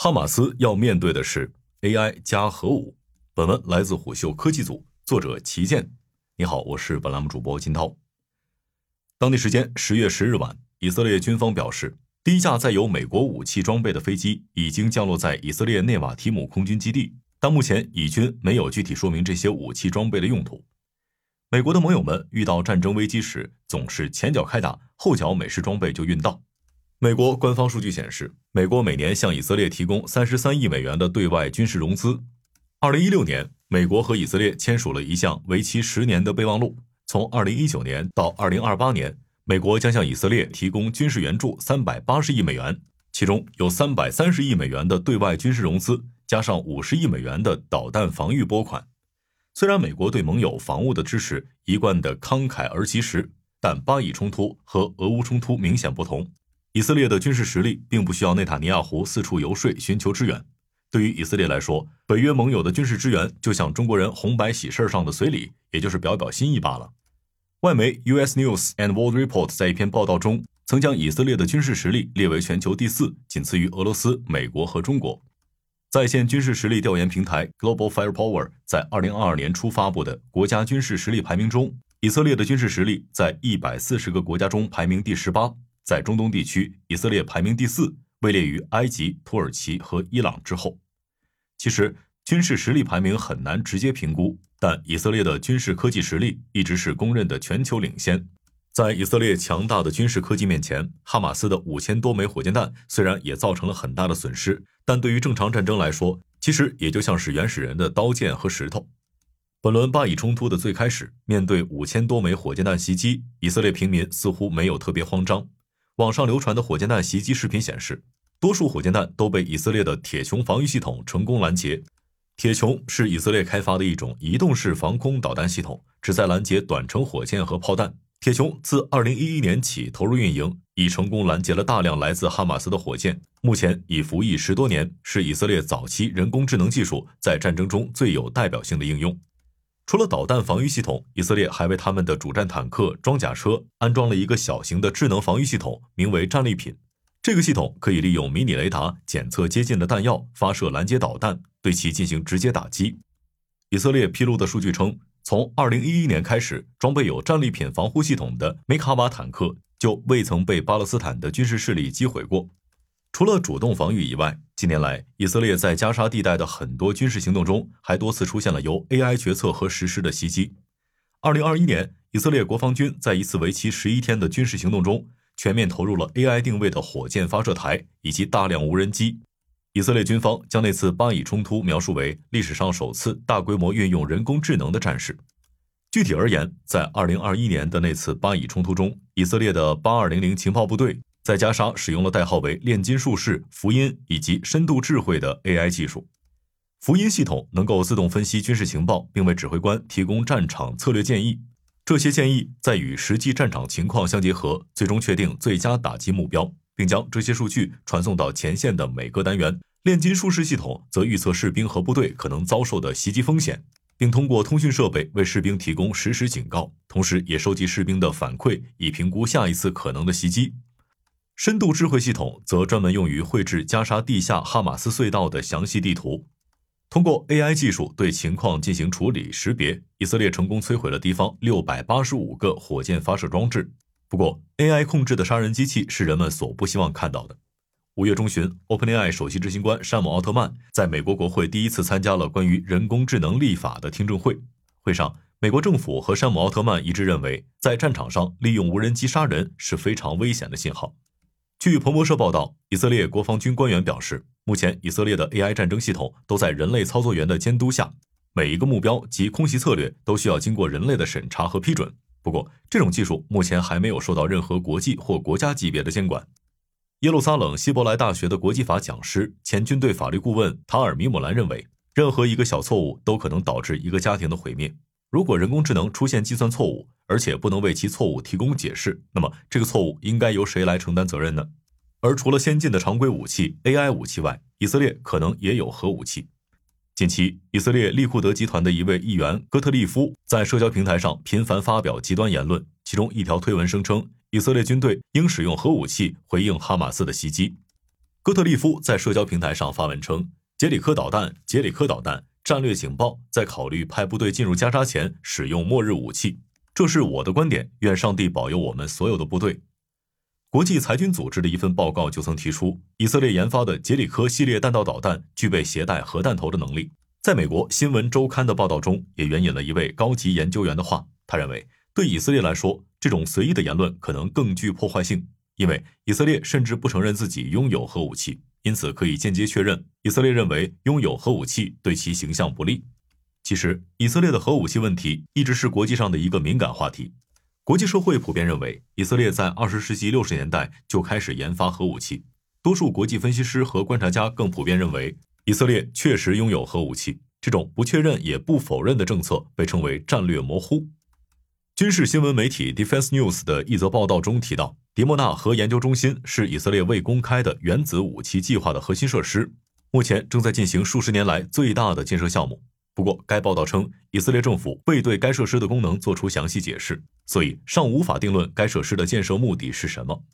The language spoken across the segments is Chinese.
哈马斯要面对的是 AI 加核武。本文来自虎嗅科技组，作者齐健。你好，我是本栏目主播金涛。当地时间十月十日晚，以色列军方表示，第一架载有美国武器装备的飞机已经降落在以色列内瓦提姆空军基地，但目前以军没有具体说明这些武器装备的用途。美国的盟友们遇到战争危机时，总是前脚开打，后脚美式装备就运到。美国官方数据显示，美国每年向以色列提供三十三亿美元的对外军事融资。二零一六年，美国和以色列签署了一项为期十年的备忘录。从二零一九年到二零二八年，美国将向以色列提供军事援助三百八十亿美元，其中有三百三十亿美元的对外军事融资，加上五十亿美元的导弹防御拨款。虽然美国对盟友防务的支持一贯的慷慨而及时，但巴以冲突和俄乌冲突明显不同。以色列的军事实力并不需要内塔尼亚胡四处游说寻求支援。对于以色列来说，北约盟友的军事支援就像中国人红白喜事上的随礼，也就是表表心意罢了。外媒 U.S. News and World Report 在一篇报道中曾将以色列的军事实力列为全球第四，仅次于俄罗斯、美国和中国。在线军事实力调研平台 Global Firepower 在2022年初发布的国家军事实力排名中，以色列的军事实力在140个国家中排名第十八。在中东地区，以色列排名第四，位列于埃及、土耳其和伊朗之后。其实，军事实力排名很难直接评估，但以色列的军事科技实力一直是公认的全球领先。在以色列强大的军事科技面前，哈马斯的五千多枚火箭弹虽然也造成了很大的损失，但对于正常战争来说，其实也就像是原始人的刀剑和石头。本轮巴以冲突的最开始，面对五千多枚火箭弹袭击，以色列平民似乎没有特别慌张。网上流传的火箭弹袭击视频显示，多数火箭弹都被以色列的铁穹防御系统成功拦截。铁穹是以色列开发的一种移动式防空导弹系统，旨在拦截短程火箭和炮弹。铁穹自2011年起投入运营，已成功拦截了大量来自哈马斯的火箭，目前已服役十多年，是以色列早期人工智能技术在战争中最有代表性的应用。除了导弹防御系统，以色列还为他们的主战坦克、装甲车安装了一个小型的智能防御系统，名为“战利品”。这个系统可以利用迷你雷达检测接近的弹药，发射拦截导弹，对其进行直接打击。以色列披露的数据称，从2011年开始，装备有战利品防护系统的梅卡瓦坦克就未曾被巴勒斯坦的军事势力击毁过。除了主动防御以外，近年来以色列在加沙地带的很多军事行动中，还多次出现了由 AI 决策和实施的袭击。二零二一年，以色列国防军在一次为期十一天的军事行动中，全面投入了 AI 定位的火箭发射台以及大量无人机。以色列军方将那次巴以冲突描述为历史上首次大规模运用人工智能的战事。具体而言，在二零二一年的那次巴以冲突中，以色列的八二零零情报部队。在加沙使用了代号为“炼金术士”福音以及深度智慧的 AI 技术。福音系统能够自动分析军事情报，并为指挥官提供战场策略建议。这些建议在与实际战场情况相结合，最终确定最佳打击目标，并将这些数据传送到前线的每个单元。炼金术士系统则预测士兵和部队可能遭受的袭击风险，并通过通讯设备为士兵提供实时警告，同时也收集士兵的反馈，以评估下一次可能的袭击。深度智慧系统则专门用于绘制加沙地下哈马斯隧道的详细地图。通过 AI 技术对情况进行处理识别，以色列成功摧毁了敌方六百八十五个火箭发射装置。不过，AI 控制的杀人机器是人们所不希望看到的。五月中旬，OpenAI 首席执行官山姆·奥特曼在美国国会第一次参加了关于人工智能立法的听证会。会上，美国政府和山姆·奥特曼一致认为，在战场上利用无人机杀人是非常危险的信号。据彭博社报道，以色列国防军官员表示，目前以色列的 AI 战争系统都在人类操作员的监督下，每一个目标及空袭策略都需要经过人类的审查和批准。不过，这种技术目前还没有受到任何国际或国家级别的监管。耶路撒冷希伯来大学的国际法讲师、前军队法律顾问塔尔米姆兰认为，任何一个小错误都可能导致一个家庭的毁灭。如果人工智能出现计算错误，而且不能为其错误提供解释，那么这个错误应该由谁来承担责任呢？而除了先进的常规武器 AI 武器外，以色列可能也有核武器。近期，以色列利库德集团的一位议员戈特利夫在社交平台上频繁发表极端言论，其中一条推文声称，以色列军队应使用核武器回应哈马斯的袭击。戈特利夫在社交平台上发文称：“杰里科导弹，杰里科导弹，战略警报，在考虑派部队进入加沙前使用末日武器。这是我的观点。愿上帝保佑我们所有的部队。”国际裁军组织的一份报告就曾提出，以色列研发的杰里科系列弹道导弹具备携带核弹头的能力。在美国新闻周刊的报道中，也援引了一位高级研究员的话，他认为，对以色列来说，这种随意的言论可能更具破坏性。因为以色列甚至不承认自己拥有核武器，因此可以间接确认，以色列认为拥有核武器对其形象不利。其实，以色列的核武器问题一直是国际上的一个敏感话题。国际社会普遍认为，以色列在二十世纪六十年代就开始研发核武器。多数国际分析师和观察家更普遍认为，以色列确实拥有核武器。这种不确认也不否认的政策被称为战略模糊。军事新闻媒体 Defense News 的一则报道中提到，迪莫纳核研究中心是以色列未公开的原子武器计划的核心设施，目前正在进行数十年来最大的建设项目。不过，该报道称，以色列政府未对该设施的功能做出详细解释，所以尚无法定论该设施的建设目的是什么。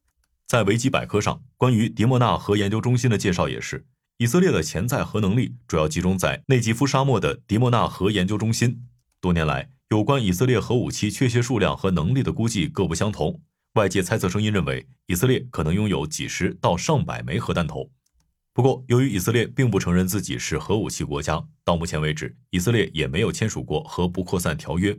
在维基百科上，关于迪莫纳核研究中心的介绍也是，以色列的潜在核能力主要集中在内吉夫沙漠的迪莫纳核研究中心。多年来，有关以色列核武器确切数量和能力的估计各不相同。外界猜测声音认为，以色列可能拥有几十到上百枚核弹头。不过，由于以色列并不承认自己是核武器国家，到目前为止，以色列也没有签署过核不扩散条约。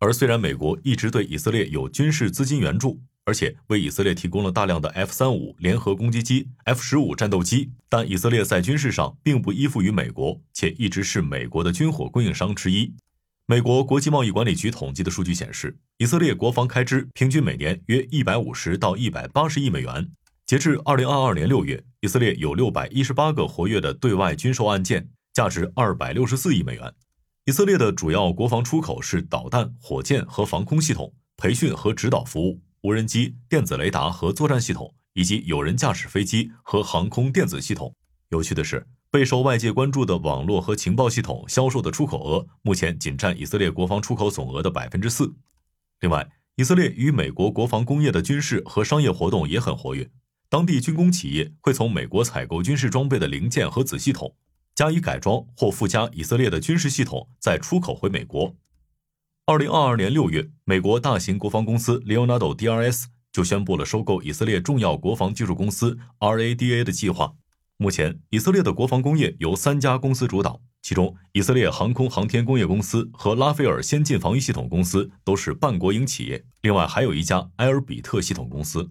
而虽然美国一直对以色列有军事资金援助，而且为以色列提供了大量的 F 三五联合攻击机、F 十五战斗机，但以色列在军事上并不依附于美国，且一直是美国的军火供应商之一。美国国际贸易管理局统计的数据显示，以色列国防开支平均每年约一百五十到一百八十亿美元。截至二零二二年六月，以色列有六百一十八个活跃的对外军售案件，价值二百六十四亿美元。以色列的主要国防出口是导弹、火箭和防空系统、培训和指导服务、无人机、电子雷达和作战系统，以及有人驾驶飞机和航空电子系统。有趣的是。备受外界关注的网络和情报系统销售的出口额，目前仅占以色列国防出口总额的百分之四。另外，以色列与美国国防工业的军事和商业活动也很活跃。当地军工企业会从美国采购军事装备的零件和子系统，加以改装或附加以色列的军事系统，再出口回美国。二零二二年六月，美国大型国防公司 Leonardo DRS 就宣布了收购以色列重要国防技术公司 RADA 的计划。目前，以色列的国防工业由三家公司主导，其中以色列航空航天工业公司和拉斐尔先进防御系统公司都是半国营企业。另外，还有一家埃尔比特系统公司。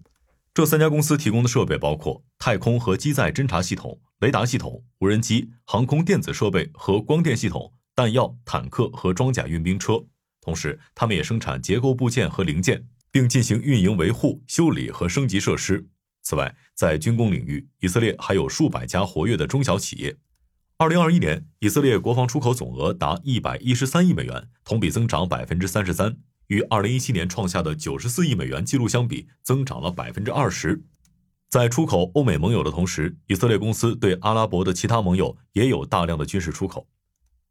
这三家公司提供的设备包括太空和机载侦察系统、雷达系统、无人机、航空电子设备和光电系统、弹药、坦克和装甲运兵车。同时，他们也生产结构部件和零件，并进行运营维护、修理和升级设施。此外，在军工领域，以色列还有数百家活跃的中小企业。二零二一年，以色列国防出口总额达一百一十三亿美元，同比增长百分之三十三，与二零一七年创下的九十四亿美元记录相比，增长了百分之二十。在出口欧美盟友的同时，以色列公司对阿拉伯的其他盟友也有大量的军事出口。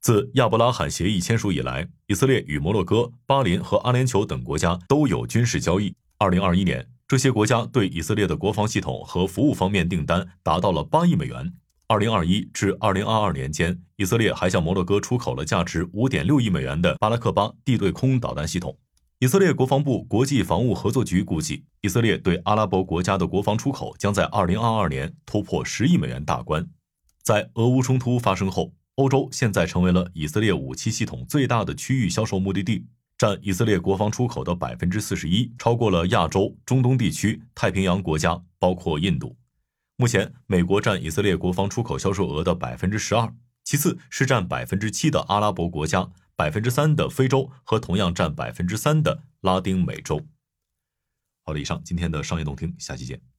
自亚伯拉罕协议签署以来，以色列与摩洛哥、巴林和阿联酋等国家都有军事交易。二零二一年。这些国家对以色列的国防系统和服务方面订单达到了八亿美元。二零二一至二零二二年间，以色列还向摩洛哥出口了价值五点六亿美元的巴拉克巴地对空导弹系统。以色列国防部国际防务合作局估计，以色列对阿拉伯国家的国防出口将在二零二二年突破十亿美元大关。在俄乌冲突发生后，欧洲现在成为了以色列武器系统最大的区域销售目的地。占以色列国防出口的百分之四十一，超过了亚洲、中东地区、太平洋国家，包括印度。目前，美国占以色列国防出口销售额的百分之十二，其次是占百分之七的阿拉伯国家，百分之三的非洲和同样占百分之三的拉丁美洲。好了，以上今天的商业动听，下期见。